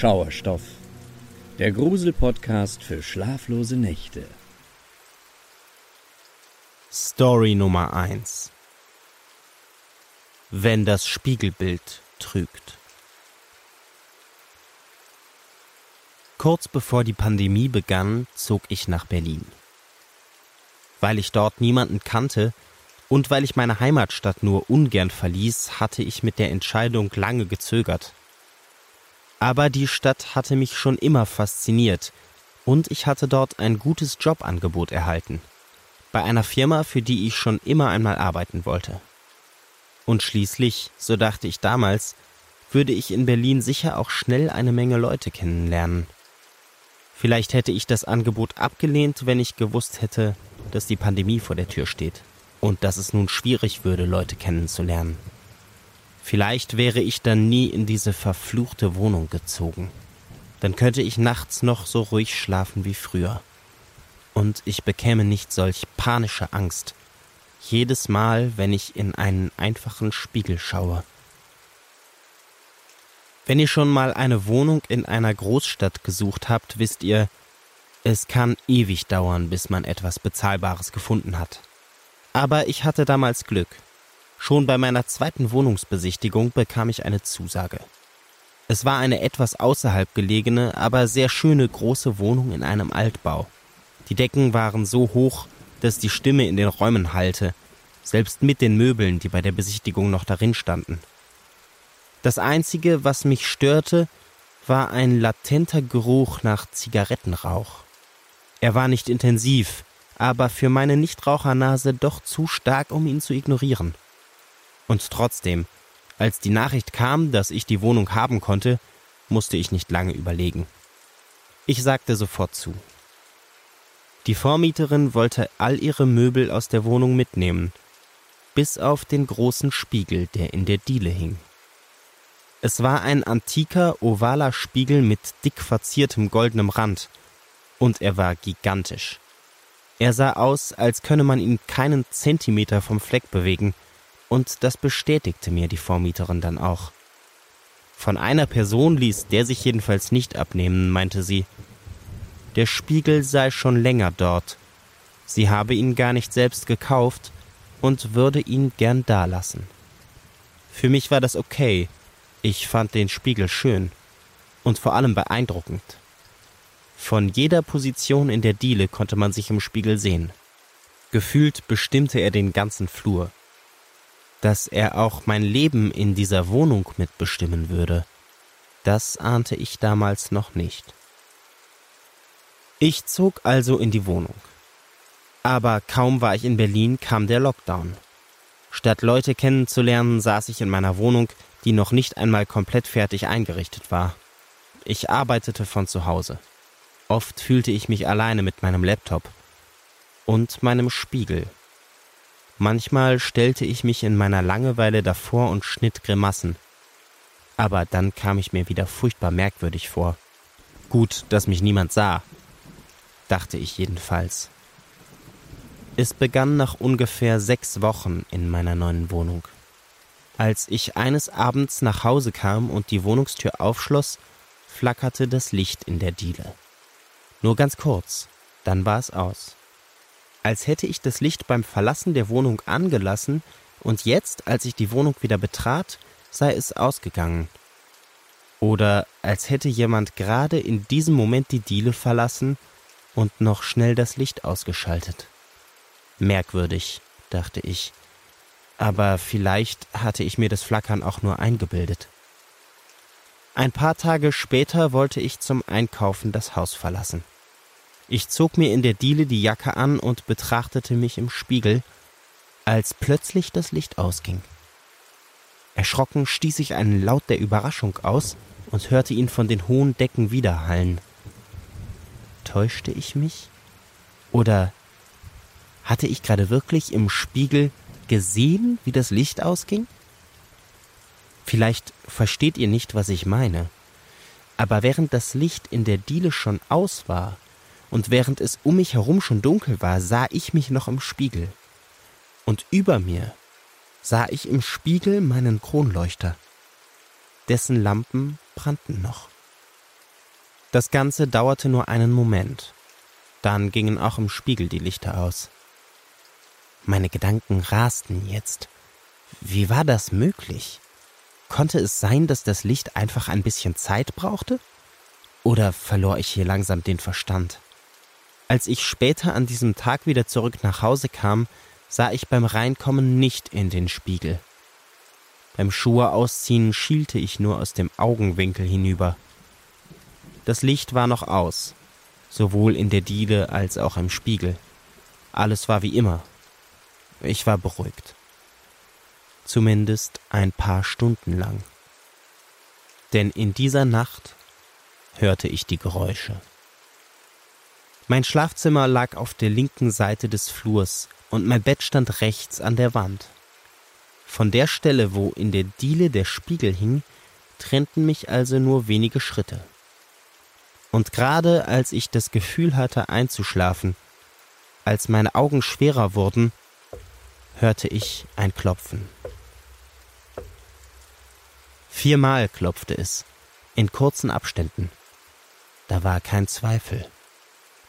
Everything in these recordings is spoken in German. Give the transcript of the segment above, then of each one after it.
Schauerstoff, der Grusel-Podcast für schlaflose Nächte. Story Nummer 1 Wenn das Spiegelbild trügt. Kurz bevor die Pandemie begann, zog ich nach Berlin. Weil ich dort niemanden kannte und weil ich meine Heimatstadt nur ungern verließ, hatte ich mit der Entscheidung lange gezögert. Aber die Stadt hatte mich schon immer fasziniert und ich hatte dort ein gutes Jobangebot erhalten. Bei einer Firma, für die ich schon immer einmal arbeiten wollte. Und schließlich, so dachte ich damals, würde ich in Berlin sicher auch schnell eine Menge Leute kennenlernen. Vielleicht hätte ich das Angebot abgelehnt, wenn ich gewusst hätte, dass die Pandemie vor der Tür steht und dass es nun schwierig würde, Leute kennenzulernen. Vielleicht wäre ich dann nie in diese verfluchte Wohnung gezogen. Dann könnte ich nachts noch so ruhig schlafen wie früher. Und ich bekäme nicht solch panische Angst, jedes Mal, wenn ich in einen einfachen Spiegel schaue. Wenn ihr schon mal eine Wohnung in einer Großstadt gesucht habt, wisst ihr, es kann ewig dauern, bis man etwas Bezahlbares gefunden hat. Aber ich hatte damals Glück. Schon bei meiner zweiten Wohnungsbesichtigung bekam ich eine Zusage. Es war eine etwas außerhalb gelegene, aber sehr schöne große Wohnung in einem Altbau. Die Decken waren so hoch, dass die Stimme in den Räumen hallte, selbst mit den Möbeln, die bei der Besichtigung noch darin standen. Das Einzige, was mich störte, war ein latenter Geruch nach Zigarettenrauch. Er war nicht intensiv, aber für meine Nichtrauchernase doch zu stark, um ihn zu ignorieren. Und trotzdem, als die Nachricht kam, dass ich die Wohnung haben konnte, musste ich nicht lange überlegen. Ich sagte sofort zu. Die Vormieterin wollte all ihre Möbel aus der Wohnung mitnehmen, bis auf den großen Spiegel, der in der Diele hing. Es war ein antiker, ovaler Spiegel mit dick verziertem goldenem Rand, und er war gigantisch. Er sah aus, als könne man ihn keinen Zentimeter vom Fleck bewegen, und das bestätigte mir die Vormieterin dann auch. Von einer Person ließ der sich jedenfalls nicht abnehmen, meinte sie. Der Spiegel sei schon länger dort. Sie habe ihn gar nicht selbst gekauft und würde ihn gern dalassen. Für mich war das okay. Ich fand den Spiegel schön und vor allem beeindruckend. Von jeder Position in der Diele konnte man sich im Spiegel sehen. Gefühlt bestimmte er den ganzen Flur dass er auch mein Leben in dieser Wohnung mitbestimmen würde. Das ahnte ich damals noch nicht. Ich zog also in die Wohnung. Aber kaum war ich in Berlin, kam der Lockdown. Statt Leute kennenzulernen, saß ich in meiner Wohnung, die noch nicht einmal komplett fertig eingerichtet war. Ich arbeitete von zu Hause. Oft fühlte ich mich alleine mit meinem Laptop und meinem Spiegel Manchmal stellte ich mich in meiner Langeweile davor und schnitt Grimassen. Aber dann kam ich mir wieder furchtbar merkwürdig vor. Gut, dass mich niemand sah, dachte ich jedenfalls. Es begann nach ungefähr sechs Wochen in meiner neuen Wohnung. Als ich eines Abends nach Hause kam und die Wohnungstür aufschloss, flackerte das Licht in der Diele. Nur ganz kurz, dann war es aus als hätte ich das Licht beim Verlassen der Wohnung angelassen, und jetzt, als ich die Wohnung wieder betrat, sei es ausgegangen. Oder als hätte jemand gerade in diesem Moment die Diele verlassen und noch schnell das Licht ausgeschaltet. Merkwürdig, dachte ich, aber vielleicht hatte ich mir das Flackern auch nur eingebildet. Ein paar Tage später wollte ich zum Einkaufen das Haus verlassen. Ich zog mir in der Diele die Jacke an und betrachtete mich im Spiegel, als plötzlich das Licht ausging. Erschrocken stieß ich einen Laut der Überraschung aus und hörte ihn von den hohen Decken widerhallen. Täuschte ich mich? Oder hatte ich gerade wirklich im Spiegel gesehen, wie das Licht ausging? Vielleicht versteht ihr nicht, was ich meine. Aber während das Licht in der Diele schon aus war, und während es um mich herum schon dunkel war, sah ich mich noch im Spiegel. Und über mir sah ich im Spiegel meinen Kronleuchter. Dessen Lampen brannten noch. Das Ganze dauerte nur einen Moment. Dann gingen auch im Spiegel die Lichter aus. Meine Gedanken rasten jetzt. Wie war das möglich? Konnte es sein, dass das Licht einfach ein bisschen Zeit brauchte? Oder verlor ich hier langsam den Verstand? Als ich später an diesem Tag wieder zurück nach Hause kam, sah ich beim Reinkommen nicht in den Spiegel. Beim Schuhe ausziehen schielte ich nur aus dem Augenwinkel hinüber. Das Licht war noch aus, sowohl in der Diele als auch im Spiegel. Alles war wie immer. Ich war beruhigt. Zumindest ein paar Stunden lang. Denn in dieser Nacht hörte ich die Geräusche. Mein Schlafzimmer lag auf der linken Seite des Flurs und mein Bett stand rechts an der Wand. Von der Stelle, wo in der Diele der Spiegel hing, trennten mich also nur wenige Schritte. Und gerade als ich das Gefühl hatte einzuschlafen, als meine Augen schwerer wurden, hörte ich ein Klopfen. Viermal klopfte es, in kurzen Abständen. Da war kein Zweifel.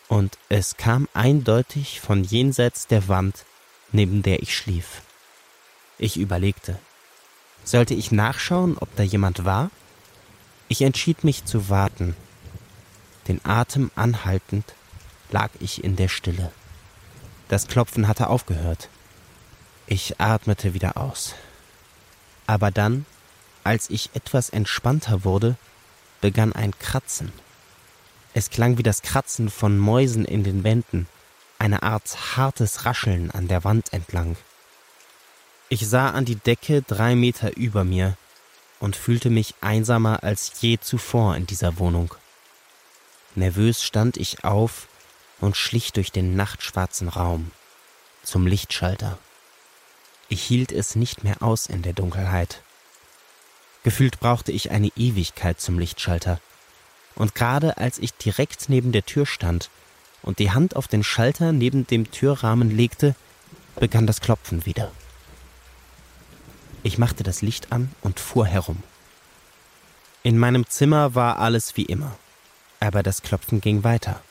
Und es kam eindeutig von jenseits der Wand, neben der ich schlief. Ich überlegte. Sollte ich nachschauen, ob da jemand war? Ich entschied mich zu warten. Den Atem anhaltend lag ich in der Stille. Das Klopfen hatte aufgehört. Ich atmete wieder aus. Aber dann, als ich etwas entspannter wurde, begann ein Kratzen. Es klang wie das Kratzen von Mäusen in den Wänden, eine Art hartes Rascheln an der Wand entlang. Ich sah an die Decke drei Meter über mir und fühlte mich einsamer als je zuvor in dieser Wohnung. Nervös stand ich auf und schlich durch den nachtschwarzen Raum zum Lichtschalter. Ich hielt es nicht mehr aus in der Dunkelheit. Gefühlt brauchte ich eine Ewigkeit zum Lichtschalter. Und gerade als ich direkt neben der Tür stand und die Hand auf den Schalter neben dem Türrahmen legte, begann das Klopfen wieder. Ich machte das Licht an und fuhr herum. In meinem Zimmer war alles wie immer, aber das Klopfen ging weiter.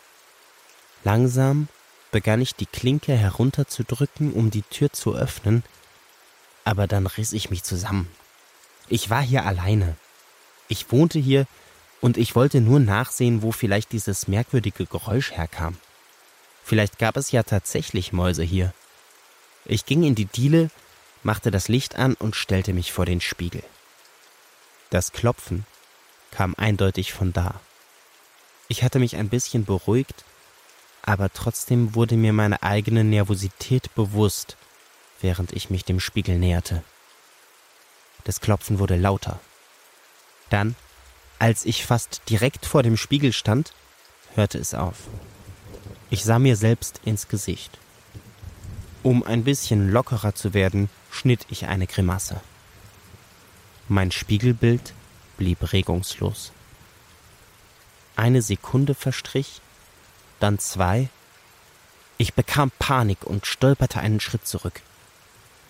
Langsam begann ich die Klinke herunterzudrücken, um die Tür zu öffnen, aber dann riss ich mich zusammen. Ich war hier alleine. Ich wohnte hier und ich wollte nur nachsehen, wo vielleicht dieses merkwürdige Geräusch herkam. Vielleicht gab es ja tatsächlich Mäuse hier. Ich ging in die Diele, machte das Licht an und stellte mich vor den Spiegel. Das Klopfen kam eindeutig von da. Ich hatte mich ein bisschen beruhigt, aber trotzdem wurde mir meine eigene Nervosität bewusst, während ich mich dem Spiegel näherte. Das Klopfen wurde lauter. Dann, als ich fast direkt vor dem Spiegel stand, hörte es auf. Ich sah mir selbst ins Gesicht. Um ein bisschen lockerer zu werden, schnitt ich eine Grimasse. Mein Spiegelbild blieb regungslos. Eine Sekunde verstrich, dann zwei. Ich bekam Panik und stolperte einen Schritt zurück.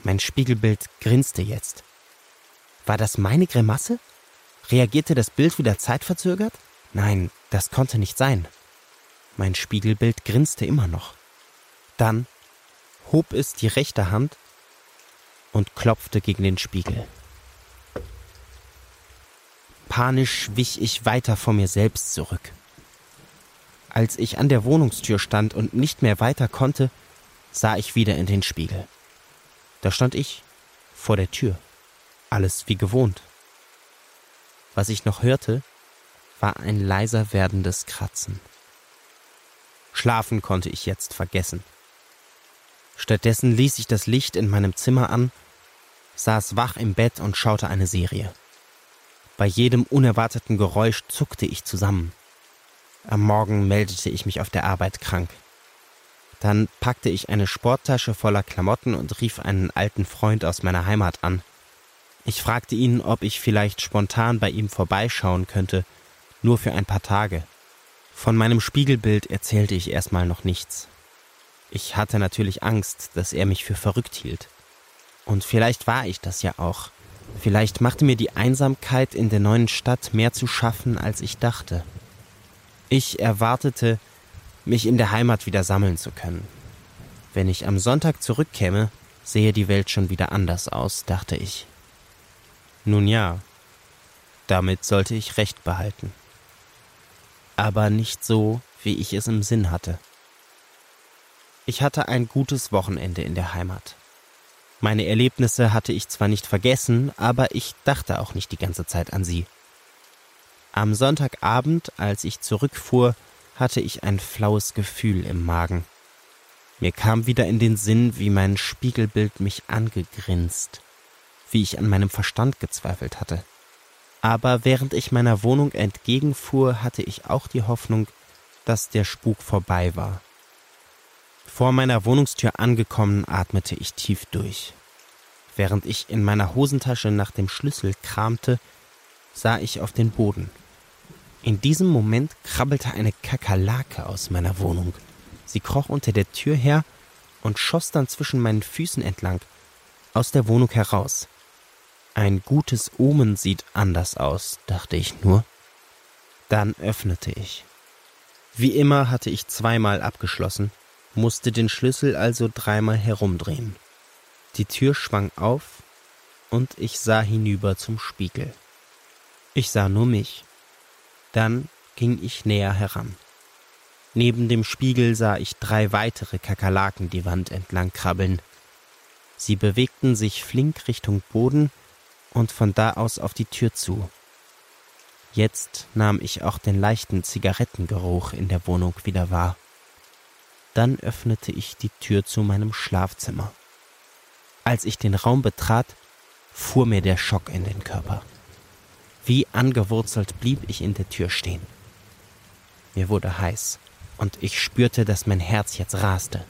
Mein Spiegelbild grinste jetzt. War das meine Grimasse? Reagierte das Bild wieder zeitverzögert? Nein, das konnte nicht sein. Mein Spiegelbild grinste immer noch. Dann hob es die rechte Hand und klopfte gegen den Spiegel. Panisch wich ich weiter vor mir selbst zurück. Als ich an der Wohnungstür stand und nicht mehr weiter konnte, sah ich wieder in den Spiegel. Da stand ich vor der Tür. Alles wie gewohnt. Was ich noch hörte, war ein leiser werdendes Kratzen. Schlafen konnte ich jetzt vergessen. Stattdessen ließ ich das Licht in meinem Zimmer an, saß wach im Bett und schaute eine Serie. Bei jedem unerwarteten Geräusch zuckte ich zusammen. Am Morgen meldete ich mich auf der Arbeit krank. Dann packte ich eine Sporttasche voller Klamotten und rief einen alten Freund aus meiner Heimat an. Ich fragte ihn, ob ich vielleicht spontan bei ihm vorbeischauen könnte, nur für ein paar Tage. Von meinem Spiegelbild erzählte ich erstmal noch nichts. Ich hatte natürlich Angst, dass er mich für verrückt hielt. Und vielleicht war ich das ja auch. Vielleicht machte mir die Einsamkeit in der neuen Stadt mehr zu schaffen, als ich dachte. Ich erwartete, mich in der Heimat wieder sammeln zu können. Wenn ich am Sonntag zurückkäme, sehe die Welt schon wieder anders aus, dachte ich. Nun ja, damit sollte ich recht behalten. Aber nicht so, wie ich es im Sinn hatte. Ich hatte ein gutes Wochenende in der Heimat. Meine Erlebnisse hatte ich zwar nicht vergessen, aber ich dachte auch nicht die ganze Zeit an sie. Am Sonntagabend, als ich zurückfuhr, hatte ich ein flaues Gefühl im Magen. Mir kam wieder in den Sinn, wie mein Spiegelbild mich angegrinst, wie ich an meinem Verstand gezweifelt hatte. Aber während ich meiner Wohnung entgegenfuhr, hatte ich auch die Hoffnung, dass der Spuk vorbei war. Vor meiner Wohnungstür angekommen, atmete ich tief durch. Während ich in meiner Hosentasche nach dem Schlüssel kramte, sah ich auf den Boden. In diesem Moment krabbelte eine Kakerlake aus meiner Wohnung. Sie kroch unter der Tür her und schoss dann zwischen meinen Füßen entlang aus der Wohnung heraus. Ein gutes Omen sieht anders aus, dachte ich nur. Dann öffnete ich. Wie immer hatte ich zweimal abgeschlossen, musste den Schlüssel also dreimal herumdrehen. Die Tür schwang auf und ich sah hinüber zum Spiegel. Ich sah nur mich. Dann ging ich näher heran. Neben dem Spiegel sah ich drei weitere Kakerlaken die Wand entlang krabbeln. Sie bewegten sich flink Richtung Boden und von da aus auf die Tür zu. Jetzt nahm ich auch den leichten Zigarettengeruch in der Wohnung wieder wahr. Dann öffnete ich die Tür zu meinem Schlafzimmer. Als ich den Raum betrat, fuhr mir der Schock in den Körper. Wie angewurzelt blieb ich in der Tür stehen. Mir wurde heiß und ich spürte, dass mein Herz jetzt raste.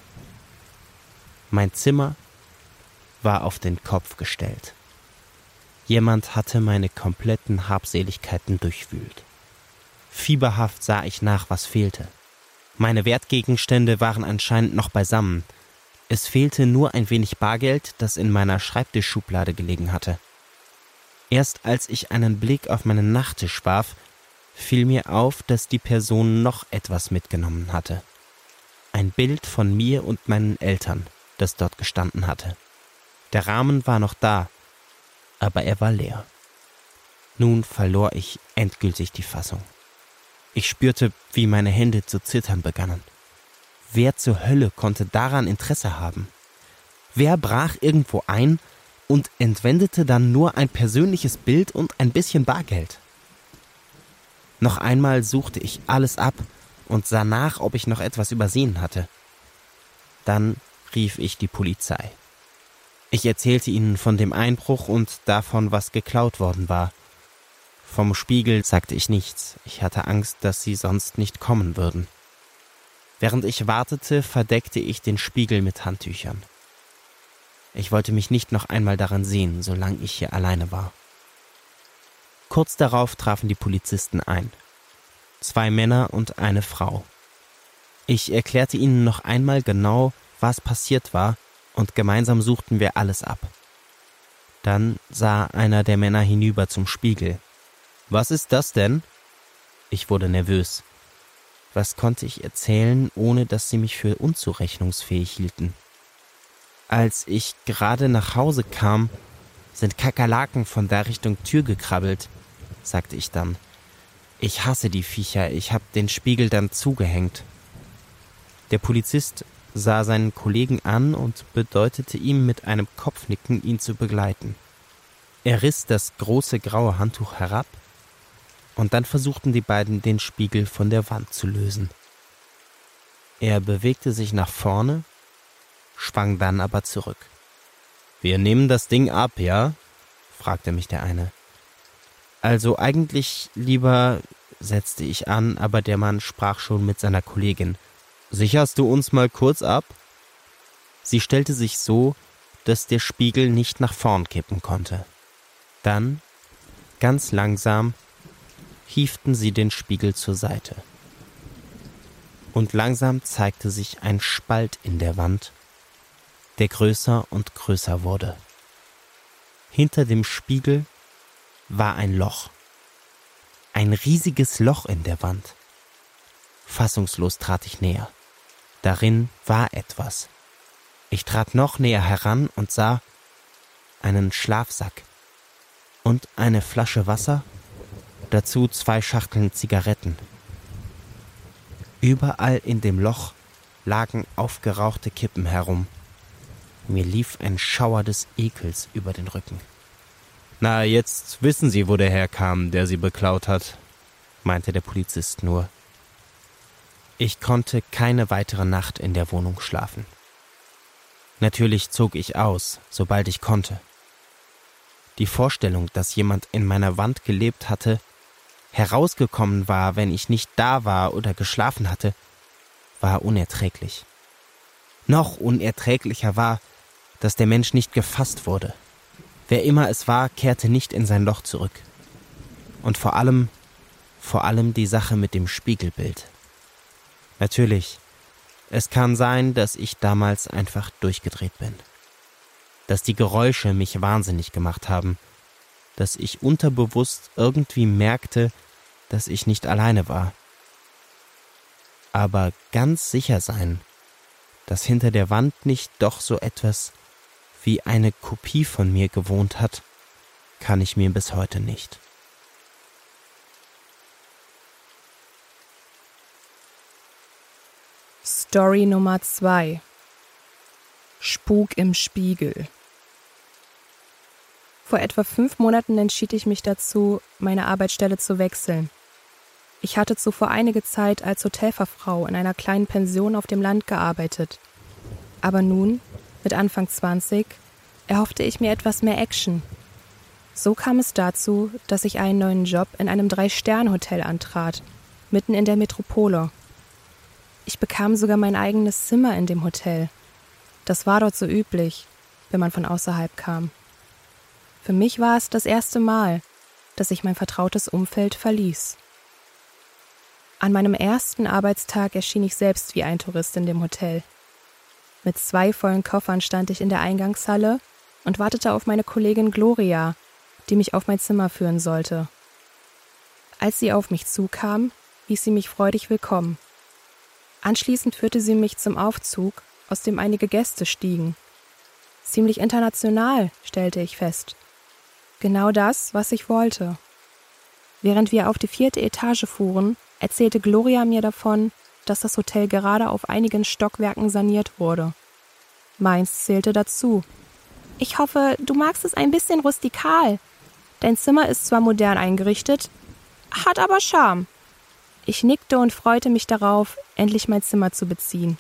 Mein Zimmer war auf den Kopf gestellt. Jemand hatte meine kompletten Habseligkeiten durchwühlt. Fieberhaft sah ich nach, was fehlte. Meine Wertgegenstände waren anscheinend noch beisammen. Es fehlte nur ein wenig Bargeld, das in meiner Schreibtischschublade gelegen hatte. Erst als ich einen Blick auf meinen Nachttisch warf, fiel mir auf, dass die Person noch etwas mitgenommen hatte. Ein Bild von mir und meinen Eltern, das dort gestanden hatte. Der Rahmen war noch da, aber er war leer. Nun verlor ich endgültig die Fassung. Ich spürte, wie meine Hände zu zittern begannen. Wer zur Hölle konnte daran Interesse haben? Wer brach irgendwo ein und entwendete dann nur ein persönliches Bild und ein bisschen Bargeld? Noch einmal suchte ich alles ab und sah nach, ob ich noch etwas übersehen hatte. Dann rief ich die Polizei. Ich erzählte ihnen von dem Einbruch und davon, was geklaut worden war. Vom Spiegel sagte ich nichts, ich hatte Angst, dass sie sonst nicht kommen würden. Während ich wartete, verdeckte ich den Spiegel mit Handtüchern. Ich wollte mich nicht noch einmal daran sehen, solange ich hier alleine war. Kurz darauf trafen die Polizisten ein. Zwei Männer und eine Frau. Ich erklärte ihnen noch einmal genau, was passiert war und gemeinsam suchten wir alles ab. Dann sah einer der Männer hinüber zum Spiegel. Was ist das denn? Ich wurde nervös. Was konnte ich erzählen, ohne dass sie mich für unzurechnungsfähig hielten? Als ich gerade nach Hause kam, sind Kakerlaken von der Richtung Tür gekrabbelt, sagte ich dann. Ich hasse die Viecher, ich hab den Spiegel dann zugehängt. Der Polizist sah seinen Kollegen an und bedeutete ihm mit einem Kopfnicken, ihn zu begleiten. Er riss das große graue Handtuch herab, und dann versuchten die beiden den Spiegel von der Wand zu lösen. Er bewegte sich nach vorne, schwang dann aber zurück. Wir nehmen das Ding ab, ja? fragte mich der eine. Also eigentlich lieber, setzte ich an, aber der Mann sprach schon mit seiner Kollegin. Sicherst du uns mal kurz ab? Sie stellte sich so, dass der Spiegel nicht nach vorn kippen konnte. Dann, ganz langsam, hieften sie den Spiegel zur Seite. Und langsam zeigte sich ein Spalt in der Wand, der größer und größer wurde. Hinter dem Spiegel war ein Loch. Ein riesiges Loch in der Wand. Fassungslos trat ich näher. Darin war etwas. Ich trat noch näher heran und sah einen Schlafsack und eine Flasche Wasser, dazu zwei Schachteln Zigaretten. Überall in dem Loch lagen aufgerauchte Kippen herum. Mir lief ein Schauer des Ekels über den Rücken. Na, jetzt wissen Sie, wo der herkam, der Sie beklaut hat, meinte der Polizist nur. Ich konnte keine weitere Nacht in der Wohnung schlafen. Natürlich zog ich aus, sobald ich konnte. Die Vorstellung, dass jemand in meiner Wand gelebt hatte, herausgekommen war, wenn ich nicht da war oder geschlafen hatte, war unerträglich. Noch unerträglicher war, dass der Mensch nicht gefasst wurde. Wer immer es war, kehrte nicht in sein Loch zurück. Und vor allem, vor allem die Sache mit dem Spiegelbild. Natürlich, es kann sein, dass ich damals einfach durchgedreht bin. Dass die Geräusche mich wahnsinnig gemacht haben. Dass ich unterbewusst irgendwie merkte, dass ich nicht alleine war. Aber ganz sicher sein, dass hinter der Wand nicht doch so etwas wie eine Kopie von mir gewohnt hat, kann ich mir bis heute nicht. Story Nummer 2 Spuk im Spiegel Vor etwa fünf Monaten entschied ich mich dazu, meine Arbeitsstelle zu wechseln. Ich hatte zuvor einige Zeit als Hotelfachfrau in einer kleinen Pension auf dem Land gearbeitet. Aber nun, mit Anfang 20, erhoffte ich mir etwas mehr Action. So kam es dazu, dass ich einen neuen Job in einem Drei-Sterne-Hotel antrat, mitten in der Metropole. Ich bekam sogar mein eigenes Zimmer in dem Hotel. Das war dort so üblich, wenn man von außerhalb kam. Für mich war es das erste Mal, dass ich mein vertrautes Umfeld verließ. An meinem ersten Arbeitstag erschien ich selbst wie ein Tourist in dem Hotel. Mit zwei vollen Koffern stand ich in der Eingangshalle und wartete auf meine Kollegin Gloria, die mich auf mein Zimmer führen sollte. Als sie auf mich zukam, hieß sie mich freudig willkommen. Anschließend führte sie mich zum Aufzug, aus dem einige Gäste stiegen. Ziemlich international, stellte ich fest. Genau das, was ich wollte. Während wir auf die vierte Etage fuhren, erzählte Gloria mir davon, dass das Hotel gerade auf einigen Stockwerken saniert wurde. Meins zählte dazu. Ich hoffe, du magst es ein bisschen rustikal. Dein Zimmer ist zwar modern eingerichtet, hat aber Charme. Ich nickte und freute mich darauf, endlich mein Zimmer zu beziehen.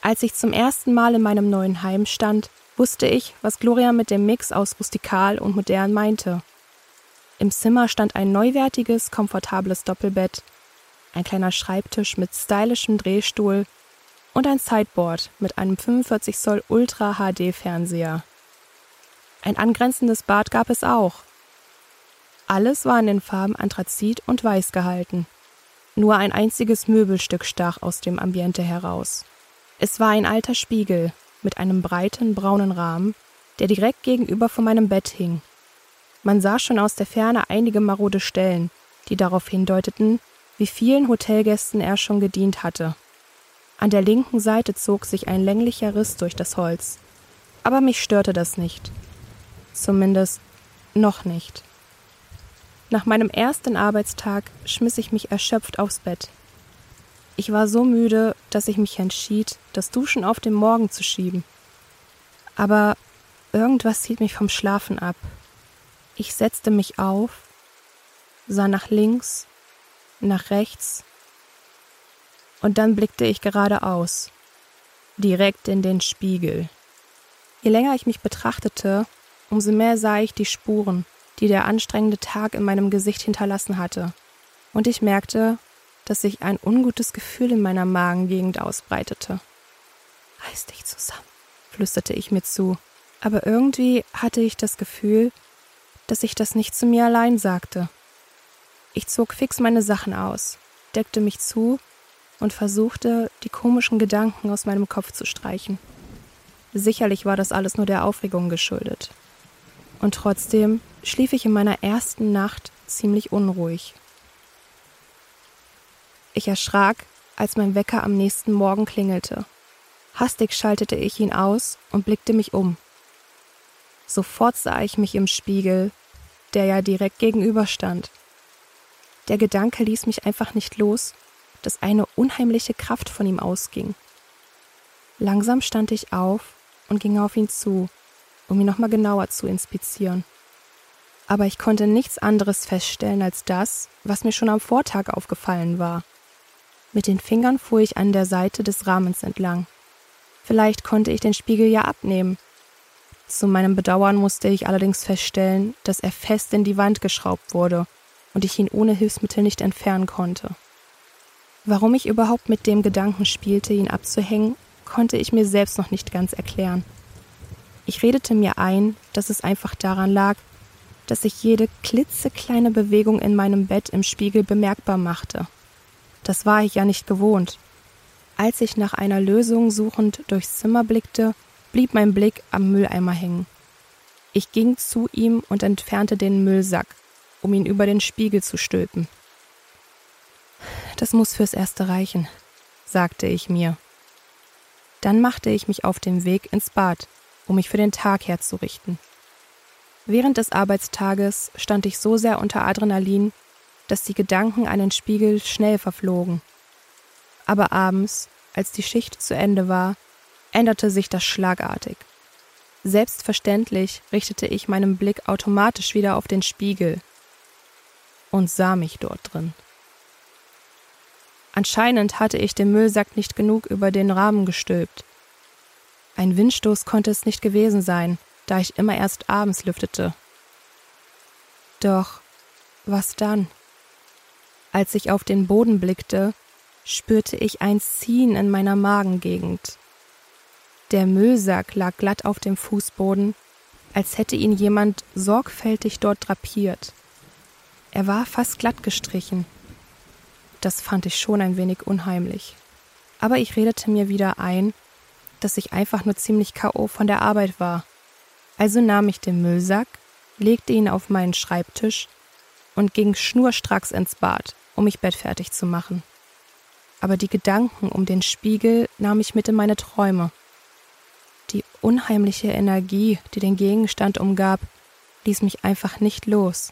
Als ich zum ersten Mal in meinem neuen Heim stand, wusste ich, was Gloria mit dem Mix aus rustikal und modern meinte. Im Zimmer stand ein neuwertiges, komfortables Doppelbett, ein kleiner Schreibtisch mit stylischem Drehstuhl und ein Sideboard mit einem 45 Zoll Ultra HD Fernseher. Ein angrenzendes Bad gab es auch. Alles war in den Farben Anthrazit und Weiß gehalten. Nur ein einziges Möbelstück stach aus dem Ambiente heraus. Es war ein alter Spiegel mit einem breiten braunen Rahmen, der direkt gegenüber von meinem Bett hing. Man sah schon aus der Ferne einige marode Stellen, die darauf hindeuteten, wie vielen Hotelgästen er schon gedient hatte. An der linken Seite zog sich ein länglicher Riss durch das Holz. Aber mich störte das nicht. Zumindest noch nicht. Nach meinem ersten Arbeitstag schmiss ich mich erschöpft aufs Bett. Ich war so müde, dass ich mich entschied, das Duschen auf den Morgen zu schieben. Aber irgendwas hielt mich vom Schlafen ab. Ich setzte mich auf, sah nach links, nach rechts, und dann blickte ich geradeaus, direkt in den Spiegel. Je länger ich mich betrachtete, umso mehr sah ich die Spuren, die der anstrengende Tag in meinem Gesicht hinterlassen hatte. Und ich merkte, dass sich ein ungutes Gefühl in meiner Magengegend ausbreitete. Reiß dich zusammen, flüsterte ich mir zu. Aber irgendwie hatte ich das Gefühl, dass ich das nicht zu mir allein sagte. Ich zog fix meine Sachen aus, deckte mich zu und versuchte, die komischen Gedanken aus meinem Kopf zu streichen. Sicherlich war das alles nur der Aufregung geschuldet. Und trotzdem schlief ich in meiner ersten Nacht ziemlich unruhig. Ich erschrak, als mein Wecker am nächsten Morgen klingelte. Hastig schaltete ich ihn aus und blickte mich um. Sofort sah ich mich im Spiegel, der ja direkt gegenüber stand. Der Gedanke ließ mich einfach nicht los, dass eine unheimliche Kraft von ihm ausging. Langsam stand ich auf und ging auf ihn zu, um ihn nochmal genauer zu inspizieren. Aber ich konnte nichts anderes feststellen als das, was mir schon am Vortag aufgefallen war. Mit den Fingern fuhr ich an der Seite des Rahmens entlang. Vielleicht konnte ich den Spiegel ja abnehmen. Zu meinem Bedauern musste ich allerdings feststellen, dass er fest in die Wand geschraubt wurde und ich ihn ohne Hilfsmittel nicht entfernen konnte. Warum ich überhaupt mit dem Gedanken spielte, ihn abzuhängen, konnte ich mir selbst noch nicht ganz erklären. Ich redete mir ein, dass es einfach daran lag, dass ich jede klitzekleine Bewegung in meinem Bett im Spiegel bemerkbar machte. Das war ich ja nicht gewohnt. Als ich nach einer Lösung suchend durchs Zimmer blickte, blieb mein Blick am Mülleimer hängen. Ich ging zu ihm und entfernte den Müllsack, um ihn über den Spiegel zu stülpen. Das muss fürs Erste reichen, sagte ich mir. Dann machte ich mich auf den Weg ins Bad, um mich für den Tag herzurichten. Während des Arbeitstages stand ich so sehr unter Adrenalin, dass die Gedanken an den Spiegel schnell verflogen. Aber abends, als die Schicht zu Ende war, änderte sich das schlagartig. Selbstverständlich richtete ich meinen Blick automatisch wieder auf den Spiegel und sah mich dort drin. Anscheinend hatte ich den Müllsack nicht genug über den Rahmen gestülpt. Ein Windstoß konnte es nicht gewesen sein, da ich immer erst abends lüftete. Doch was dann? Als ich auf den Boden blickte, spürte ich ein Ziehen in meiner Magengegend. Der Müllsack lag glatt auf dem Fußboden, als hätte ihn jemand sorgfältig dort drapiert. Er war fast glatt gestrichen, das fand ich schon ein wenig unheimlich. Aber ich redete mir wieder ein, dass ich einfach nur ziemlich K.O. von der Arbeit war. Also nahm ich den Müllsack, legte ihn auf meinen Schreibtisch und ging schnurstracks ins Bad, um mich bettfertig zu machen. Aber die Gedanken um den Spiegel nahm ich mit in meine Träume. Die unheimliche Energie, die den Gegenstand umgab, ließ mich einfach nicht los.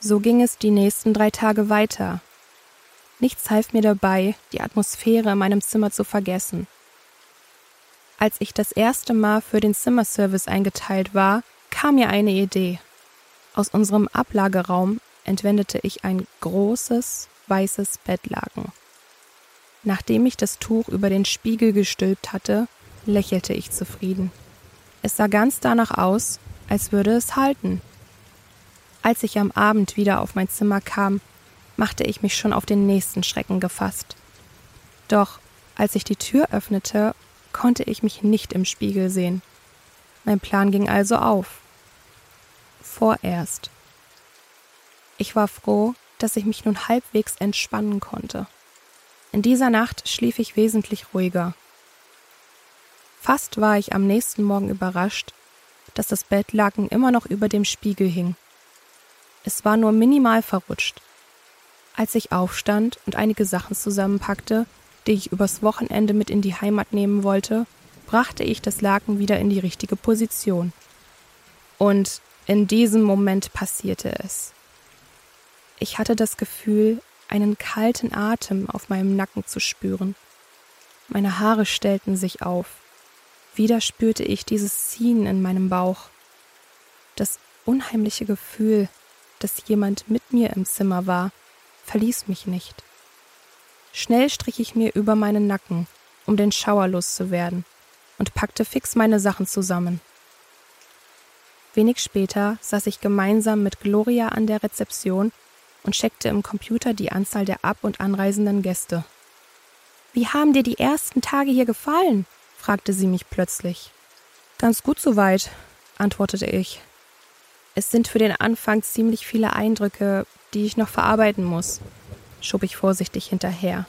So ging es die nächsten drei Tage weiter, Nichts half mir dabei, die Atmosphäre in meinem Zimmer zu vergessen. Als ich das erste Mal für den Zimmerservice eingeteilt war, kam mir eine Idee. Aus unserem Ablageraum entwendete ich ein großes, weißes Bettlaken. Nachdem ich das Tuch über den Spiegel gestülpt hatte, lächelte ich zufrieden. Es sah ganz danach aus, als würde es halten. Als ich am Abend wieder auf mein Zimmer kam, machte ich mich schon auf den nächsten Schrecken gefasst. Doch als ich die Tür öffnete, konnte ich mich nicht im Spiegel sehen. Mein Plan ging also auf. Vorerst. Ich war froh, dass ich mich nun halbwegs entspannen konnte. In dieser Nacht schlief ich wesentlich ruhiger. Fast war ich am nächsten Morgen überrascht, dass das Bettlaken immer noch über dem Spiegel hing. Es war nur minimal verrutscht, als ich aufstand und einige Sachen zusammenpackte, die ich übers Wochenende mit in die Heimat nehmen wollte, brachte ich das Laken wieder in die richtige Position. Und in diesem Moment passierte es. Ich hatte das Gefühl, einen kalten Atem auf meinem Nacken zu spüren. Meine Haare stellten sich auf. Wieder spürte ich dieses Ziehen in meinem Bauch. Das unheimliche Gefühl, dass jemand mit mir im Zimmer war, verließ mich nicht. Schnell strich ich mir über meinen Nacken, um den Schauer loszuwerden, und packte fix meine Sachen zusammen. Wenig später saß ich gemeinsam mit Gloria an der Rezeption und checkte im Computer die Anzahl der ab- und anreisenden Gäste. Wie haben dir die ersten Tage hier gefallen? fragte sie mich plötzlich. Ganz gut soweit, antwortete ich. Es sind für den Anfang ziemlich viele Eindrücke, die ich noch verarbeiten muss, schob ich vorsichtig hinterher.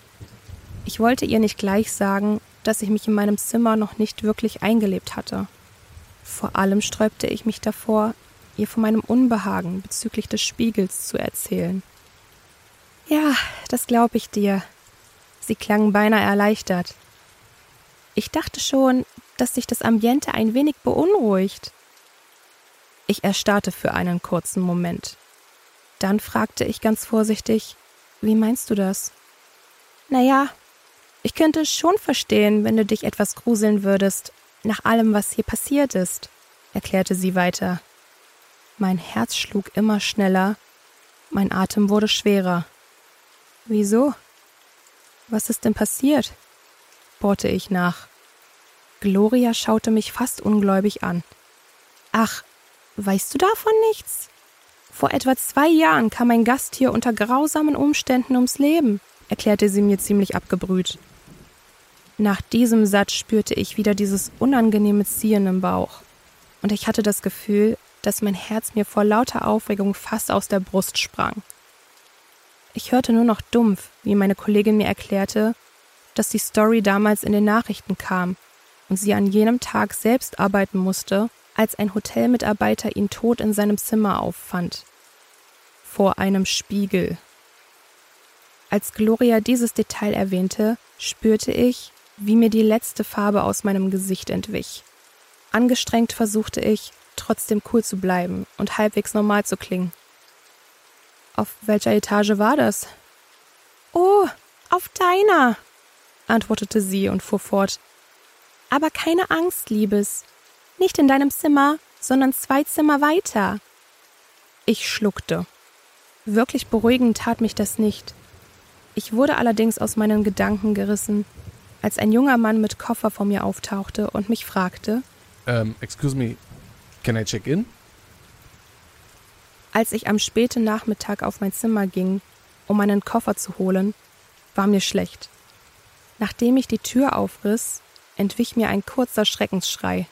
Ich wollte ihr nicht gleich sagen, dass ich mich in meinem Zimmer noch nicht wirklich eingelebt hatte. Vor allem sträubte ich mich davor, ihr von meinem Unbehagen bezüglich des Spiegels zu erzählen. Ja, das glaube ich dir, Sie klangen beinahe erleichtert. Ich dachte schon, dass sich das Ambiente ein wenig beunruhigt. Ich erstarrte für einen kurzen Moment. Dann fragte ich ganz vorsichtig, wie meinst du das? Naja, ich könnte schon verstehen, wenn du dich etwas gruseln würdest, nach allem, was hier passiert ist, erklärte sie weiter. Mein Herz schlug immer schneller, mein Atem wurde schwerer. Wieso? Was ist denn passiert? bohrte ich nach. Gloria schaute mich fast ungläubig an. Ach, weißt du davon nichts? Vor etwa zwei Jahren kam ein Gast hier unter grausamen Umständen ums Leben, erklärte sie mir ziemlich abgebrüht. Nach diesem Satz spürte ich wieder dieses unangenehme Ziehen im Bauch, und ich hatte das Gefühl, dass mein Herz mir vor lauter Aufregung fast aus der Brust sprang. Ich hörte nur noch dumpf, wie meine Kollegin mir erklärte, dass die Story damals in den Nachrichten kam und sie an jenem Tag selbst arbeiten musste, als ein Hotelmitarbeiter ihn tot in seinem Zimmer auffand. Vor einem Spiegel. Als Gloria dieses Detail erwähnte, spürte ich, wie mir die letzte Farbe aus meinem Gesicht entwich. Angestrengt versuchte ich, trotzdem cool zu bleiben und halbwegs normal zu klingen. Auf welcher Etage war das? Oh, auf deiner, antwortete sie und fuhr fort. Aber keine Angst, Liebes. Nicht in deinem Zimmer, sondern zwei Zimmer weiter. Ich schluckte. Wirklich beruhigend tat mich das nicht. Ich wurde allerdings aus meinen Gedanken gerissen, als ein junger Mann mit Koffer vor mir auftauchte und mich fragte: um, ähm, Excuse me, can I check in? Als ich am späten Nachmittag auf mein Zimmer ging, um meinen Koffer zu holen, war mir schlecht. Nachdem ich die Tür aufriss, entwich mir ein kurzer Schreckensschrei.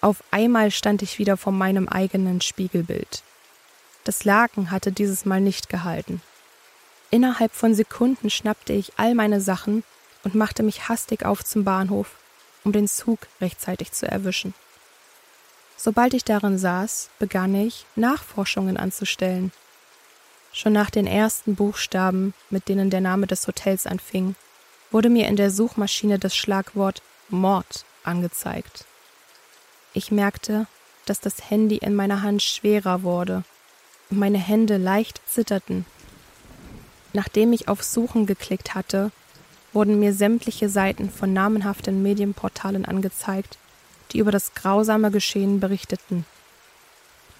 Auf einmal stand ich wieder vor meinem eigenen Spiegelbild. Das Laken hatte dieses Mal nicht gehalten. Innerhalb von Sekunden schnappte ich all meine Sachen und machte mich hastig auf zum Bahnhof, um den Zug rechtzeitig zu erwischen. Sobald ich darin saß, begann ich, Nachforschungen anzustellen. Schon nach den ersten Buchstaben, mit denen der Name des Hotels anfing, wurde mir in der Suchmaschine das Schlagwort Mord angezeigt. Ich merkte, dass das Handy in meiner Hand schwerer wurde und meine Hände leicht zitterten. Nachdem ich auf Suchen geklickt hatte, wurden mir sämtliche Seiten von namenhaften Medienportalen angezeigt, die über das grausame Geschehen berichteten.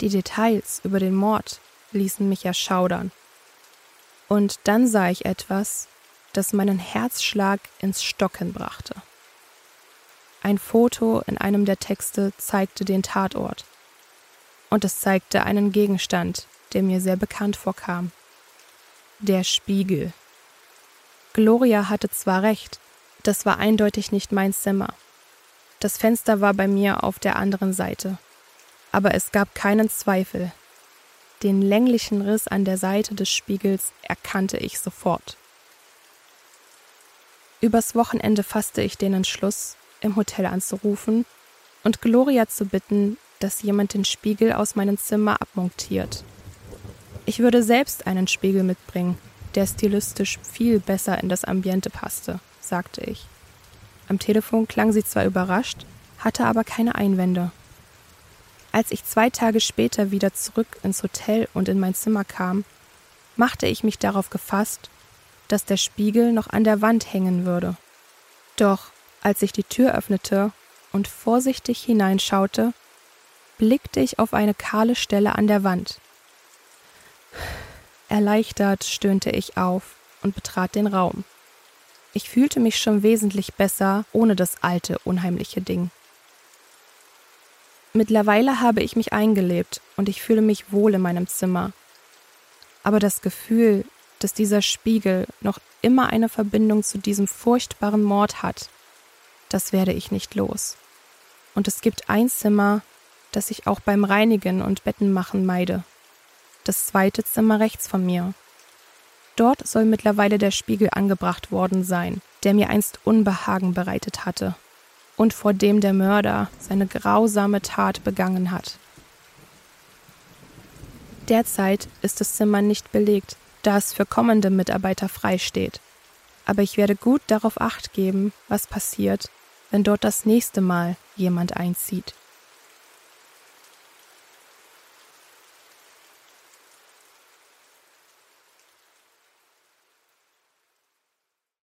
Die Details über den Mord ließen mich erschaudern. Und dann sah ich etwas, das meinen Herzschlag ins Stocken brachte. Ein Foto in einem der Texte zeigte den Tatort. Und es zeigte einen Gegenstand, der mir sehr bekannt vorkam. Der Spiegel. Gloria hatte zwar recht, das war eindeutig nicht mein Zimmer. Das Fenster war bei mir auf der anderen Seite. Aber es gab keinen Zweifel. Den länglichen Riss an der Seite des Spiegels erkannte ich sofort. Übers Wochenende fasste ich den Entschluss, im Hotel anzurufen und Gloria zu bitten, dass jemand den Spiegel aus meinem Zimmer abmontiert. Ich würde selbst einen Spiegel mitbringen, der stilistisch viel besser in das Ambiente passte, sagte ich. Am Telefon klang sie zwar überrascht, hatte aber keine Einwände. Als ich zwei Tage später wieder zurück ins Hotel und in mein Zimmer kam, machte ich mich darauf gefasst, dass der Spiegel noch an der Wand hängen würde. Doch als ich die Tür öffnete und vorsichtig hineinschaute, blickte ich auf eine kahle Stelle an der Wand. Erleichtert stöhnte ich auf und betrat den Raum. Ich fühlte mich schon wesentlich besser ohne das alte, unheimliche Ding. Mittlerweile habe ich mich eingelebt und ich fühle mich wohl in meinem Zimmer. Aber das Gefühl, dass dieser Spiegel noch immer eine Verbindung zu diesem furchtbaren Mord hat, das werde ich nicht los. Und es gibt ein Zimmer, das ich auch beim Reinigen und Bettenmachen meide. Das zweite Zimmer rechts von mir, Dort soll mittlerweile der Spiegel angebracht worden sein, der mir einst Unbehagen bereitet hatte und vor dem der Mörder seine grausame Tat begangen hat. Derzeit ist das Zimmer nicht belegt, da es für kommende Mitarbeiter frei steht. Aber ich werde gut darauf acht geben, was passiert, wenn dort das nächste Mal jemand einzieht.